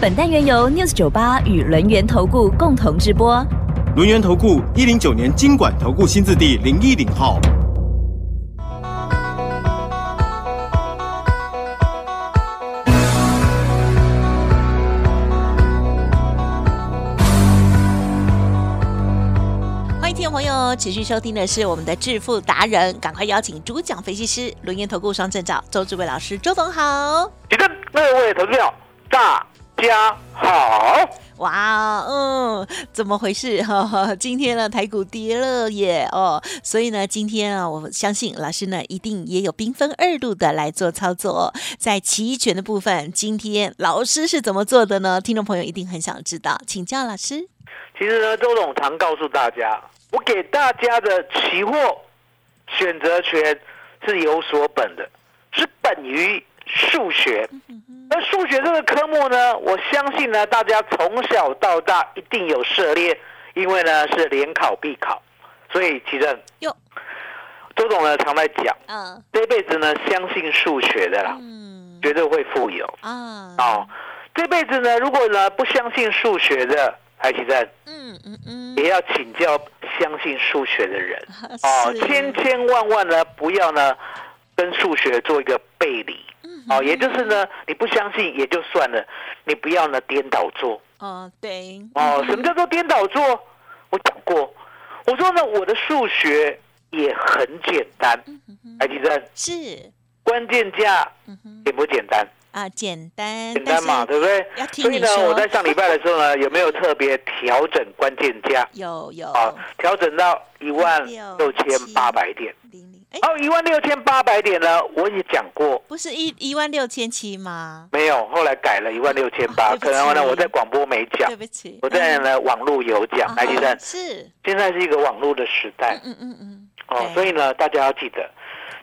本单元由 News 九八与轮源投顾共同直播。轮源投顾一零九年经管投顾新字第零一零号。欢迎听众朋友持续收听的是我们的致富达人，赶快邀请主讲分析师轮研投顾双证照周志伟老师，周董好。举证，各位投资者，大家好。哇，嗯，怎么回事？哈哈，今天呢，台股跌了耶，哦，所以呢，今天啊，我相信老师呢，一定也有兵分二路的来做操作。在期权的部分，今天老师是怎么做的呢？听众朋友一定很想知道，请教老师。其实呢，周董常告诉大家，我给大家的期货选择权是有所本的，是本于数学。而数学这个科目呢，我相信呢，大家从小到大一定有涉猎，因为呢是联考必考，所以其实哟，周董呢常在讲，嗯这辈子呢相信数学的啦，嗯绝对会富有啊，哦。这辈子呢，如果呢不相信数学的，海奇正嗯嗯嗯，也要请教相信数学的人哦，千千万万呢不要呢跟数学做一个背离哦，也就是呢你不相信也就算了，你不要呢颠倒做。哦，对，哦。什么叫做颠倒做？我讲过，我说呢我的数学也很简单，海奇正是，关键价简不简单？啊，简单，简单嘛，对不对？所以呢，我在上礼拜的时候呢，有没有特别调整关键价？有有。啊，调整到一万六千八百点。哦，一万六千八百点呢，我也讲过，不是一一万六千七吗？没有，后来改了一万六千八。可能呢，我在广播没讲对，不起，我在呢网络有讲。来，啊先生，是，现在是一个网络的时代。嗯嗯嗯，哦，所以呢，大家要记得，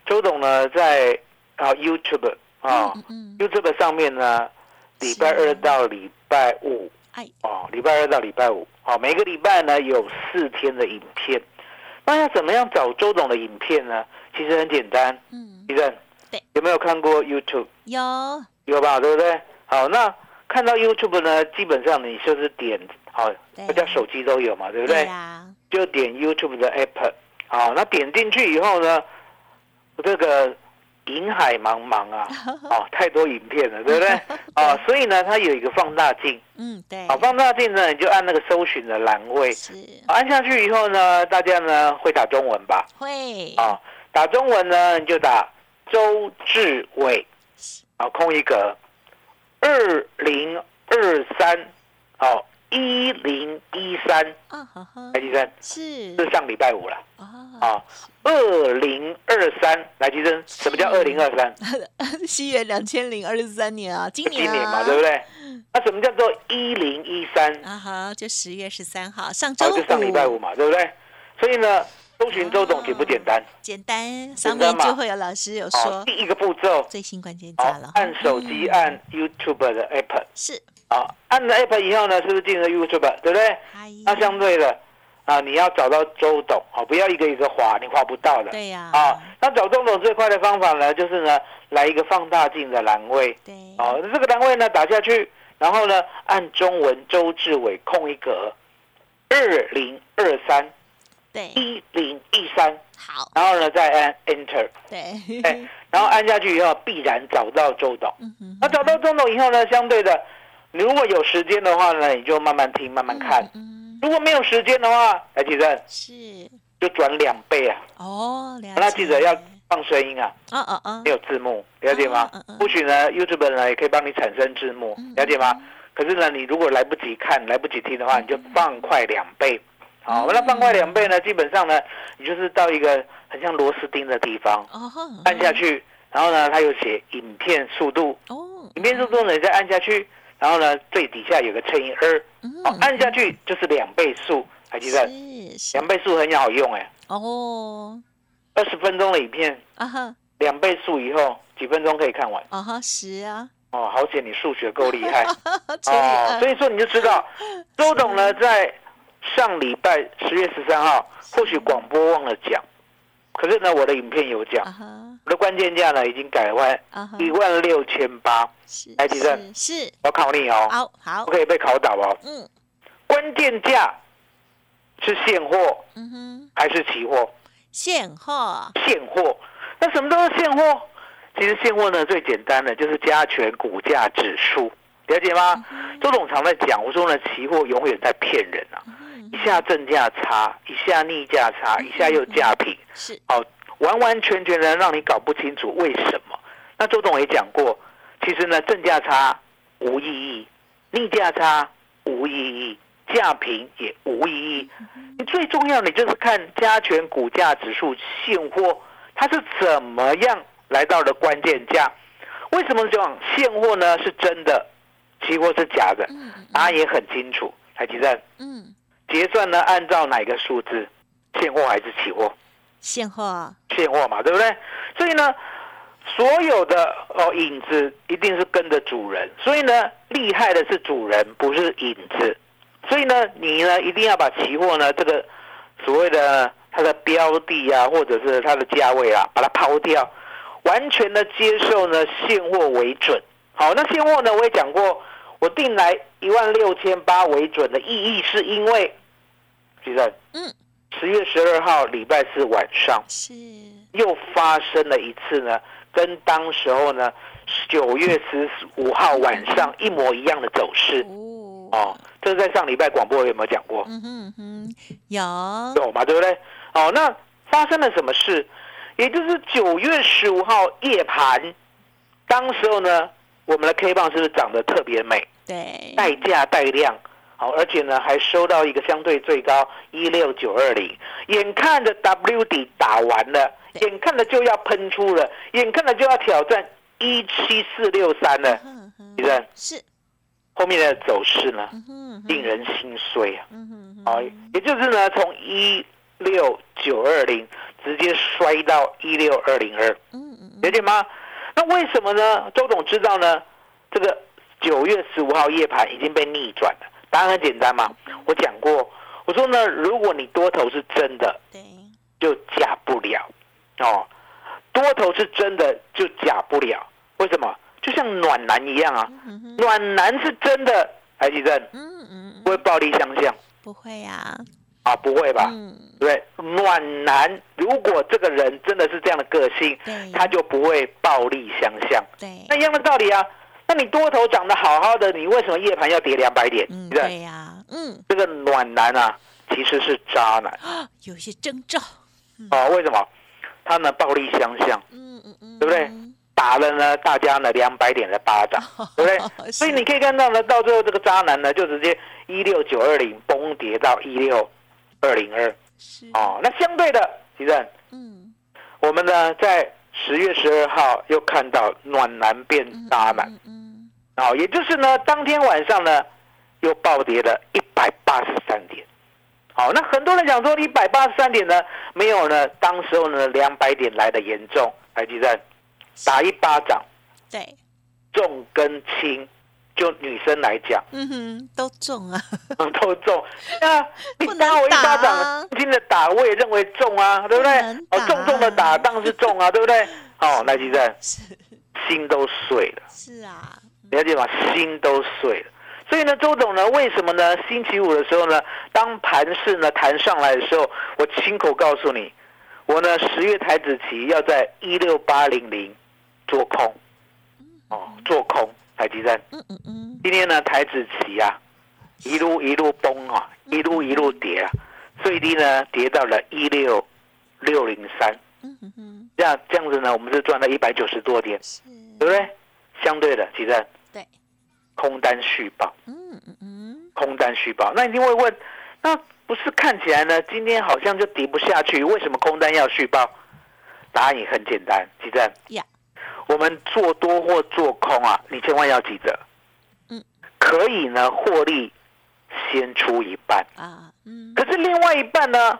周董呢在啊 YouTube 啊嗯嗯 YouTube 上面呢，礼拜二到礼拜五。哎，哦，礼拜二到礼拜五，好，每个礼拜呢有四天的影片。那要怎么样找周董的影片呢？其实很简单，嗯，医生，对，有没有看过 YouTube？有，有吧，对不对？好，那看到 YouTube 呢，基本上你就是点，好，对大家手机都有嘛，对不对？呀，就点 YouTube 的 App，好，那点进去以后呢，这个银海茫茫啊，哦，太多影片了，对不对？啊，所以呢，它有一个放大镜，嗯，对，啊，放大镜呢，你就按那个搜寻的栏位，按下去以后呢，大家呢会打中文吧？会，啊，打中文呢，你就打周志伟，啊，空一格，二零二三，哦，一零一三，来，计生，是是上礼拜五了啊，啊，二零二三，来计生，什么叫二零二三？西元两千零二十三年啊，今年今年嘛，啊对不对？那什么叫做一零一三？啊哈，就十月十三号，上周哦，就上礼拜五嘛，对不对？所以呢，搜寻周董简不简单？简单，上面就会有老师有哦说，第一个步骤，最新关键好价了，，按手机按 YouTube 的 App。是，啊，按了 app 以后呢，是不是进了 YouTube，对不对？嗨，那相对的啊，你要找到周董，啊，不要一个一个划，你划不到的。对呀，啊，那找周董最快的方法呢，就是呢，来一个放大镜的栏位，对，哦，这个栏位呢打下去，然后呢按中文周志伟空一格，二零二三对，一零一三，好，然后呢再按 Enter，对，哎，然后按下去以后必然找到周董。嗯哼。那找到周董以后呢，相对的，你如果有时间的话呢，你就慢慢听，慢慢看。嗯，如果没有时间的话，来记得是，就转两倍啊。哦，那记者要放声音啊，啊啊啊没，有字幕，了解吗？嗯嗯许呢，YouTube 呢也可以帮你产生字幕嗯，了解吗？可是呢，你如果来不及看、来不及听的话，你就放快两倍。好，嗯那放快两倍呢，基本上呢，你就是到一个很像螺丝钉的地方，哦，按下去，然后呢，它有写影片速度，哦，影片速度呢，你再按下去，然后呢最底下有个乘以二，嗯。好，按下去就是两倍数，还记得？是是。两倍数很好用哎，哦，二十分钟的影片，啊哈。两倍数以后几分钟可以看完。啊哈十啊，哦，好险你数学够厉害。哦，二所以说你就知道，周董呢在上礼拜十月十三号，或许广播忘了讲，可是呢我的影片有讲我的关键价呢已经改换啊哈。一万六千八，是来地震是是。我考你哦，好好。不可以被考倒哦。嗯。关键价是现货嗯哼。还是期货？现货。现货，那什么都是现货？其实现货呢最简单的就是加权股价指数，了解吗？周总常在讲，我说呢，期货永远在骗人啊，一下正价差，一下逆价差，一下又价平，是哦，完完全全的让你搞不清楚为什么。那周董也讲过，其实呢，正价差无意义，逆价差无意义，价平也无意义。你最重要，的就是看加权股价指数现货它是怎么样来到的关键价。为什么讲现货呢是真的，期货是假的？嗯答案也很清楚。台积电嗯结算呢，按照哪个数字？现货还是期货？现货现货嘛，对不对？所以呢，所有的哦影子一定是跟着主人，所以呢，厉害的是主人，不是影子。所以呢，你呢一定要把期货呢这个所谓的它的标的啊，或者是它的价位啊，把它抛掉，完全的接受呢现货为准。好，那现货呢，我也讲过，我定来一万六千八为准的意义，是因为，其实嗯十月十二号礼拜四晚上。是又发生了一次呢，跟当时候呢九月十五号晚上一模一样的走势哦哦。这是在上礼拜广播有没有讲过？嗯哼嗯哼有有嘛，对不对？哦，那发生了什么事？也就是九月十五号夜盘，当时候呢，我们的 K 棒是不是长得特别美？对。带价带量，好，而且呢还收到一个相对最高一六九二零，眼看着 W 底打完了，眼看着就要喷出了，眼看着就要挑战一七四六三了，是。后面的走势呢令人心碎啊！好，也就是呢从一六九二零直接摔到一六二零二，嗯嗯。了解吗？那为什么呢？周总知道呢？这个九月十五号夜盘已经被逆转了。答案很简单嘛，我讲过，我说呢，如果你多头是真的，对就假不了哦。多头是真的就假不了，为什么？就像暖男一样啊，嗯暖男是真的，台积电嗯嗯不会暴力相向不会呀啊，不会吧？嗯对，暖男如果这个人真的是这样的个性，对他就不会暴力相向。对那一样的道理啊。那你多头涨得好好的，你为什么夜盘要跌两百点？嗯对呀嗯这个暖男啊，其实是渣男啊有一些征兆哦。为什么？他呢暴力相向，嗯嗯嗯对不对打了呢大家呢两百点的巴掌，对不对？所以你可以看到呢，到最后这个渣男呢，就直接一六九二零崩跌到一六二零二是哦。那相对的，其实嗯我们呢在十月十二号又看到暖男变渣男。嗯嗯哦，也就是呢，当天晚上呢，又暴跌了一百八十三点。好，那很多人讲说一百八十三点呢，没有呢，当时候呢两百点来的严重。台积电打一巴掌，对重跟轻，就女生来讲嗯哼都中啊 都重。那你不打我一巴掌，轻轻的打我也认为重啊，对不对？哦，重重的打当然是重啊，对不对？哦，台积电是心都碎了。是啊了解吗？心都碎了。所以呢，周董呢，为什么呢？星期五的时候呢，当盘势呢弹上来的时候，我亲口告诉你，我呢十月台子期要在一六八零零做空，哦，做空台积电。嗯嗯嗯。今天呢台子期啊，一路一路崩啊，一路一路跌啊，最低呢跌到了一六六零三，嗯嗯嗯。这样这样子呢，我们是赚了一百九十多点，是。对不对？相对的，其实对。空单续报。嗯嗯嗯。空单续报，那一定会问，那不是看起来呢，今天好像就跌不下去，为什么空单要续报？答案也很简单，记得。呀我们做多或做空啊，你千万要记得，嗯，可以呢获利先出一半，啊，嗯，可是另外一半呢，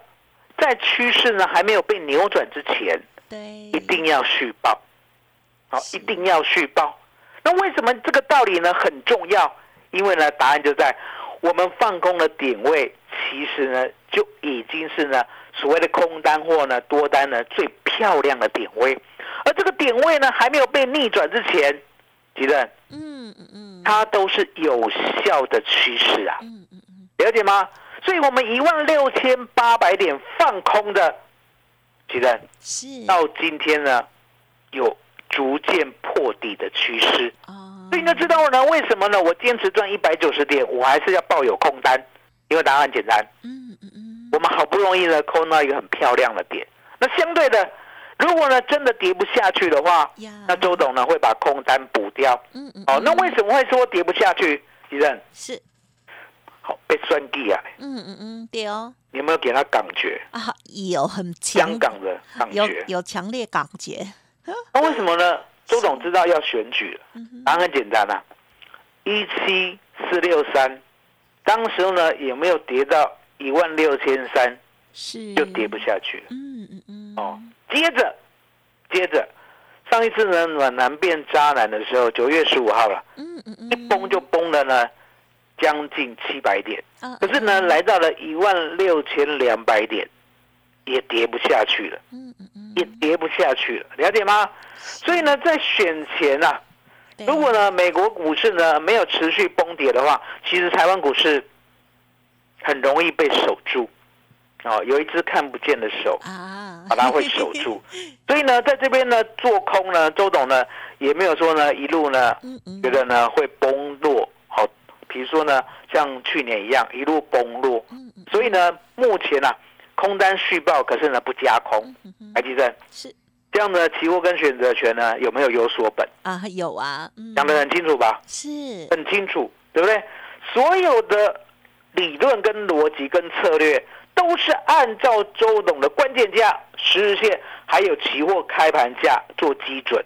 在趋势呢还没有被扭转之前，对，一定要续报，好，一定要续报。那为什么这个道理呢很重要？因为呢，答案就在我们放空的点位，其实呢就已经是呢所谓的空单或呢多单呢最漂亮的点位，而这个点位呢还没有被逆转之前，吉正嗯嗯嗯，它都是有效的趋势啊，嗯嗯嗯，了解吗？所以我们一万六千八百点放空的，吉正是，到今天呢有逐渐破底的趋势。哦，所以你就知道呢，为什么呢？我坚持赚一百九十点，我还是要抱有空单，因为答案很简单，嗯嗯嗯，我们好不容易呢空到一个很漂亮的点。那相对的，如果呢真的跌不下去的话，那周董呢会把空单补掉。嗯嗯，哦，那为什么会说跌不下去？吉正，是？好被算计啊！嗯嗯嗯，对哦，你有没有给他感觉？啊，有很强香港的感有觉？有强烈感觉，那为什么呢？周董知道要选举了，嗯哼，答案很简单啊，一七四六三，当时候呢有没有跌到一万六千三，是，就跌不下去了。嗯嗯嗯，哦，接着，接着，上一次呢暖男变渣男的时候，九月十五号了，嗯嗯嗯，一崩就崩了呢，将近七百点。啊，可是呢，嗯来到了一万六千两百点，也跌不下去了，嗯嗯嗯，也跌不下去了，了解吗？所以呢，在选前啊，如果呢美国股市呢没有持续崩跌的话，其实台湾股市很容易被守住。哦，有一只看不见的手，啊，把它会守住。所以呢，在这边呢做空呢，周董呢也没有说呢一路呢觉得呢会崩落。好，比如说呢像去年一样一路崩落。所以呢，目前呢、空单续报，可是呢不加空。嗯嗯，台积电是这样的期货跟选择权呢有没有有所本？啊，有啊，嗯，讲得很清楚吧？是，很清楚，对不对？所有的理论跟逻辑跟策略，都是按照周董的关键价、十日线还有期货开盘价做基准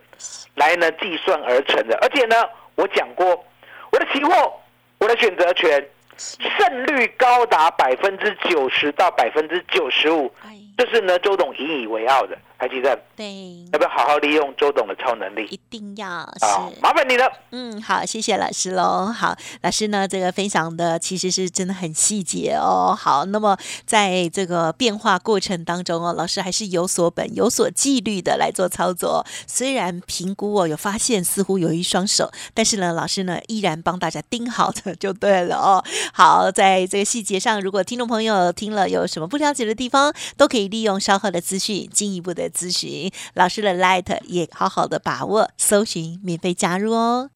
来呢计算而成的。而且呢，我讲过，我的期货、我的选择权胜率高达百分之九十到百分之九十五，哎，这是呢周董引以为傲的。台积电对，要不要好好利用周董的超能力一定要啊是？。麻烦你了。嗯，好，谢谢老师喽。好，老师呢，这个分享的其实是真的很细节哦。好，那么在这个变化过程当中哦，老师还是有所本、有所纪律的来做操作。虽然评估哦有发现似乎有一双手，但是呢，老师呢依然帮大家盯好的就对了哦。好，在这个细节上，如果听众朋友听了有什么不了解的地方，都可以利用稍后的资讯进一步的咨询老师的 Light，也好好的把握，搜寻免费加入哦。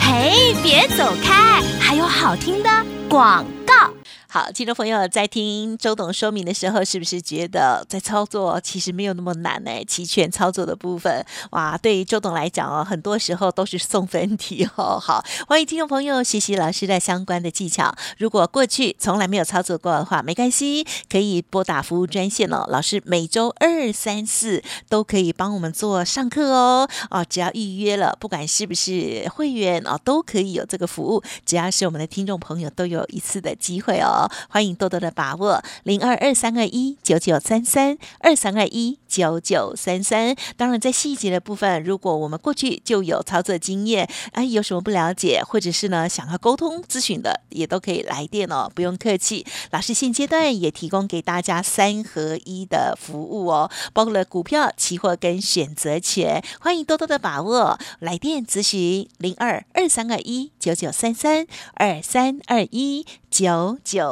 嘿，别走开，还有好听的广告。好，听众朋友在听周董说明的时候，是不是觉得在操作其实没有那么难呢？期权操作的部分，哇，对于周董来讲哦，很多时候都是送分题哦。好，欢迎听众朋友学习老师的相关的技巧。如果过去从来没有操作过的话，没关系，可以拨打服务专线哦。老师每周二、三、四都可以帮我们做上课哦。哦，只要预约了，不管是不是会员哦，都可以有这个服务。只要是我们的听众朋友，都有一次的机会哦。欢迎多多的把握零二二三二一九九三三二三二一九九三三。当然，在细节的部分，如果我们过去就有操作经验，哎，有什么不了解，或者是呢想要沟通咨询的，也都可以来电哦，不用客气。老师现阶段也提供给大家三合一的服务哦，包括了股票、期货跟选择权，欢迎多多的把握。来电咨询零二二三二一九九三三二三二一九九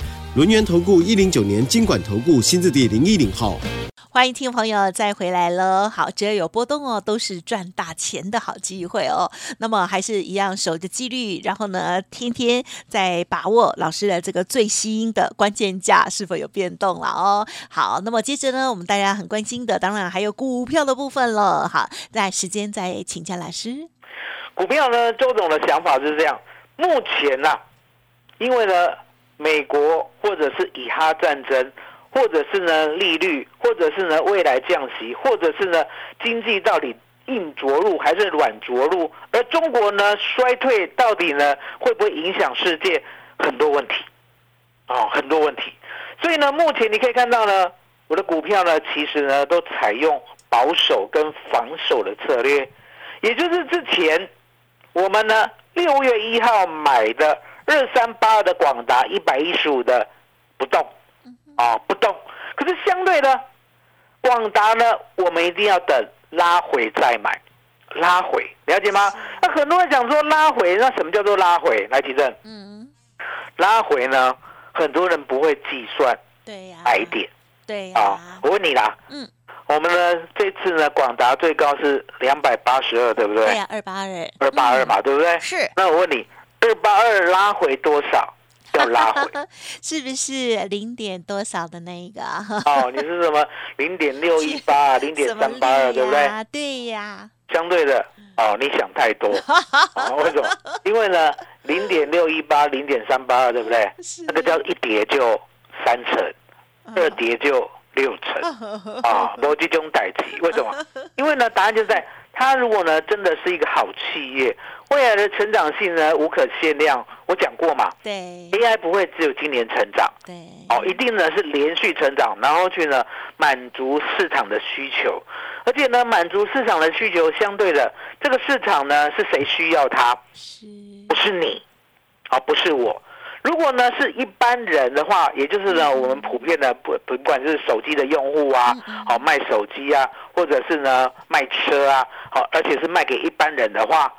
轮源投顾一零九年经管投顾新字第零一零号。欢迎听众朋友再回来了。好，只要有波动哦，都是赚大钱的好机会哦。那么还是一样守着纪律，然后呢，天天在把握老师的这个最新的关键价是否有变动了哦。好，那么接着呢，我们大家很关心的，当然还有股票的部分了。好，那时间再请教老师。股票呢，周总的想法是这样，目前啊、因为呢，美国或者是以哈战争。或者是呢利率，或者是呢未来降息，或者是呢经济到底硬着陆还是软着陆，而中国呢衰退到底呢会不会影响世界？很多问题，哦，很多问题。所以呢，目前你可以看到呢，我的股票呢其实呢都采用保守跟防守的策略，也就是之前我们呢六月一号买的二三八二的广达一百一十五的不动。啊，不动。可是相对的，广达呢，我们一定要等拉回再买，拉回，了解吗？那很多人讲说拉回，那什么叫做拉回？来，提正。嗯，拉回呢，很多人不会计算对呀、买点对呀、啊。我问你啦，嗯，我们呢这次呢，广达最高是两百八十二，对不对？对呀、二八二，二八二嘛，对不对？是，那我问你，二八二拉回多少？要拉回 是不是零点多少的那一个啊？哦，你是什么零点六一八、零点三八二，对不对？呀对呀，相对的哦，你想太多 哦，为什么？因为呢，零点六一八、零点三八二，对不对？是那个叫一叠就三成，二叠就六成啊，逻辑中代替。为什么？因为呢，答案就在它如果呢真的是一个好企业，未来的成长性呢无可限量。我讲过嘛对，AI 不会只有今年成长。对，哦，一定呢是连续成长，然后去呢满足市场的需求，而且呢满足市场的需求，相对的这个市场呢是谁需要它？是不是你，啊、不是我。如果呢是一般人的话，也就是呢我们普遍的不不管是手机的用户啊，好、卖手机啊，或者是呢卖车啊，好、而且是卖给一般人的话，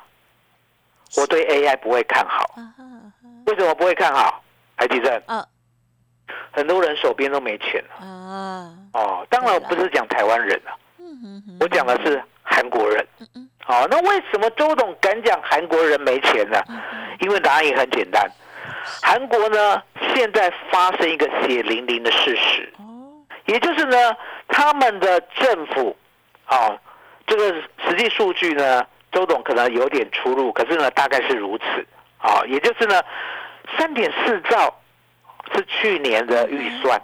我对 AI 不会看好。为什么不会看好？海地震，啊很多人手边都没钱了。啊，哦，当然我不是讲台湾人啊，嗯哼哼。我讲的是韩国人。好、那为什么周董敢讲韩国人没钱呢？嗯因为答案也很简单，韩国呢现在发生一个血淋淋的事实，哦，也就是呢他们的政府，哦，这个实际数据呢，周董可能有点出入，可是呢大概是如此。啊、也就是呢三点四兆是去年的预算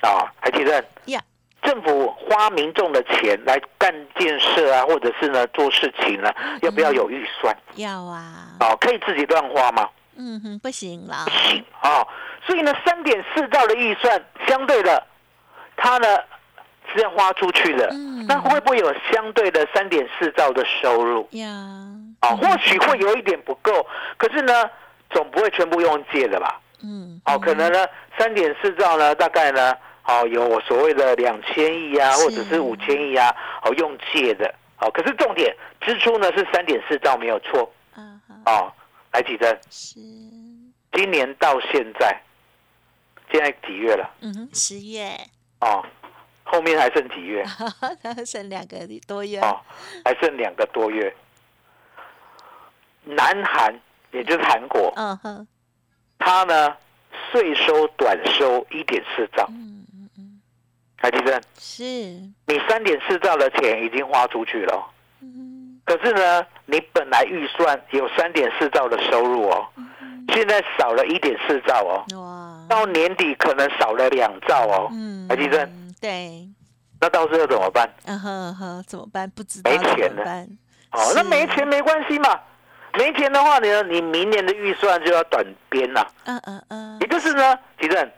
啊，还记得？呀，政府花民众的钱来干建设啊，或者是呢做事情呢，要不要有预算？要啊，哦，可以自己乱花吗？嗯哼，不行啦不，行啊、所以呢，三点四兆的预算，相对的，它呢是要花出去的，嗯。那会不会有相对的三点四兆的收入？呀，啊、或许会有一点不够，可是呢，总不会全部用借的吧？嗯，哦，可能呢，三点四兆呢，大概呢，哦，有我所谓的两千亿啊，或者是五千亿啊，哦，用借的，哦，可是重点支出呢是三点四兆没有错，啊哈，哦，来几针？是，今年到现在，现在几月了？嗯哼，十月，哦，后面还剩几月？剩两个多月，哦，还剩两个多月。南韩，也就是韩国，嗯哼，它呢税收短收一点四兆，嗯嗯嗯，还记得？是，你三点四兆的钱已经花出去了。哦，嗯。可是呢，你本来预算有三点四兆的收入哦，现在少了一点四兆哦，哇，到年底可能少了两兆哦，嗯，台积电嗯对，那到时候怎么办？嗯哼嗯哼，怎么办？不知道没钱了？哦，那没钱没关系嘛，没钱的话呢，你明年的预算就要短编了。嗯嗯嗯也，就是呢，吉正，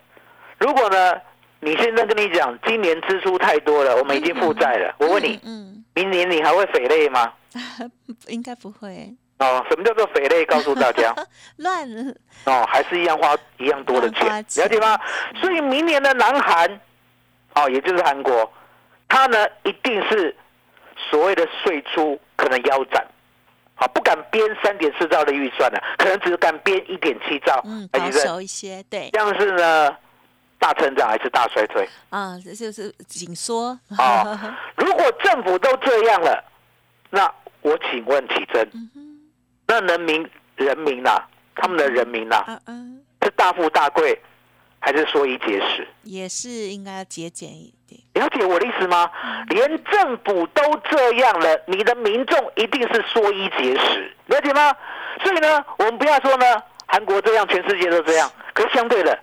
如果呢，你现在跟你讲，今年支出太多了，我们已经负债了，我问你，嗯，明年你还会肥累吗？嗯 应该不会哦，什么叫做肥累？告诉大家，乱，哦，还是一样花一样多的钱了解吗？所以明年的南韩，哦，也就是韩国，它呢一定是所谓的税出可能腰斩，啊，不敢编三点四兆的预算了，可能只敢编一点七兆，嗯，保守一些，对，像是呢，大成长还是大衰退？啊，这就是紧缩啊 如果政府都这样了，那我请问启真，那人民人民呐、他们的人民呐、嗯嗯，是大富大贵，还是缩衣节食？也是应该要节俭一点。了解我的意思吗？连政府都这样了，你的民众一定是缩衣节食，了解吗？所以呢，我们不要说呢，韩国这样，全世界都这样。可是相对的，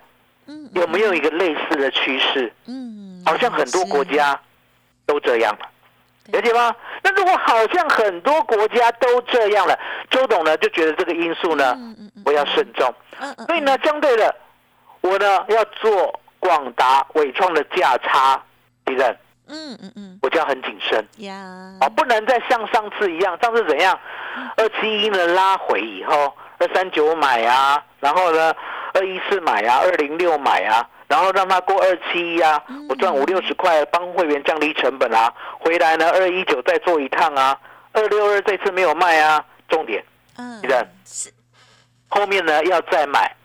嗯，有没有一个类似的趋势？嗯，好像很多国家都这样了，对了解吗？那如果好像很多国家都这样了，周董呢就觉得这个因素呢嗯嗯嗯不要慎重，所以呢，相对的，我呢要做广达、伟创的价差，敌人，嗯嗯嗯。我就要很谨慎。呀，啊，不能再像上次一样，上次怎样？二七一呢拉回以后，二三九买啊，然后呢二一四买啊，二零六买啊，然后让它过二七一啊，我赚五六十块，帮会员降低成本啊，回来呢二一九再做一趟啊，二六二这次没有卖啊，重点嗯敌人是，后面呢要再买，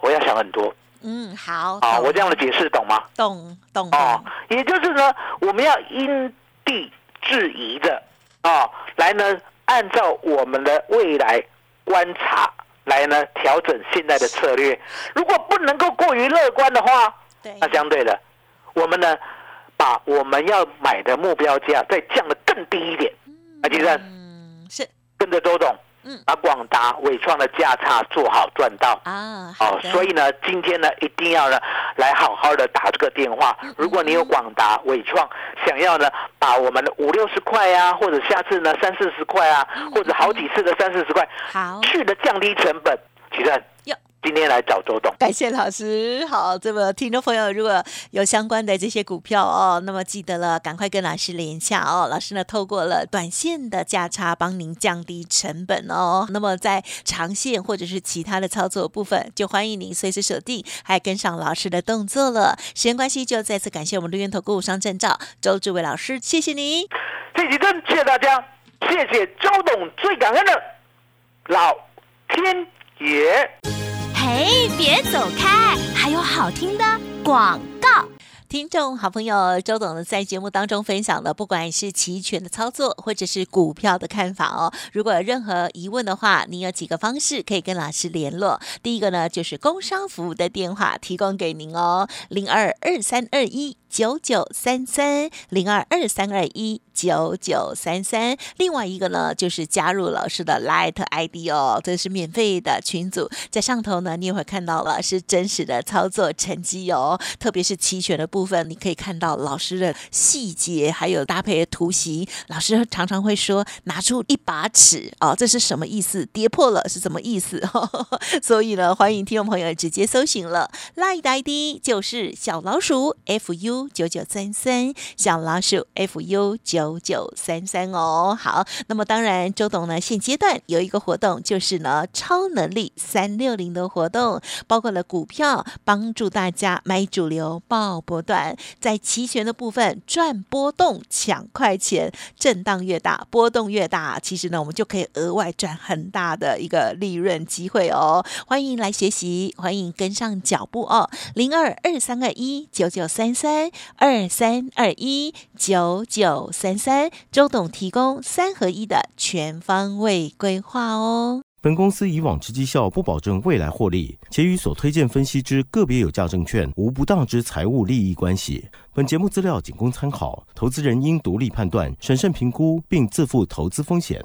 我要想很多嗯好，啊，我这样的解释懂吗？懂懂哦懂，，也就是呢，我们要因地制宜的啊，来呢，按照我们的未来观察来呢调整现在的策略。如果不能够过于乐观的话，对，那相对的，我们呢把我们要买的目标价再降得更低一点。啊其实嗯是跟着周董，嗯把广达、伟创的价差做好赚到。哦，所以呢，今天呢，一定要呢，来好好的打这个电话。嗯如果你有广达、伟创，想要呢，把我们的五六十块啊，或者下次呢三四十块啊，嗯或者好几次的三四十块，好。去的降低成本，其实哟今天来找周董。感谢老师，好，这么听众朋友如果有相关的这些股票哦，那么记得了，赶快跟老师联下哦。老师呢，透过了短线的价差，帮您降低成本哦。那么在长线或者是其他的操作部分，就欢迎您随时锁定，还跟上老师的动作了。时间关系，就再次感谢我们绿源投顾商证照周志伟老师，谢谢你。这几针，谢谢大家，谢谢周董，最感恩的老天爷。哎，别走开，还有好听的广告。听众好朋友周董呢，在节目当中分享的，不管是期权的操作，或者是股票的看法哦。如果有任何疑问的话，您有几个方式可以跟老师联络。第一个呢，就是工商服务的电话提供给您哦，零二二三二一九九三三零二二三二一九九三三。另外一个呢，就是加入老师的 Light ID 哦，这是免费的群组，在上头呢，你也会看到了是真实的操作成绩哦，特别是期权的部分，你可以看到老师的细节，还有搭配的图形。老师常常会说，拿出一把尺哦，这是什么意思？跌破了是什么意思？所以呢，欢迎听众朋友直接搜寻了 Light ID 就是小老鼠 F U 九九三三，小老鼠 fu 九九三三哦。好，那么当然，周董呢现阶段有一个活动，就是呢超能力三六零的活动，包括了股票，帮助大家买主流报波段，在期权的部分赚波动抢快钱，震荡越大，波动越大，其实呢我们就可以额外赚很大的一个利润机会哦。欢迎来学习，欢迎跟上脚步哦，零二二三二一九九三三二三二一九九三三，周董提供三合一的全方位规划哦。本公司以往之绩效不保证未来获利，且与所推荐分析之个别有价证券无不当之财务利益关系。本节目资料仅供参考，投资人应独立判断、审慎评估，并自负投资风险。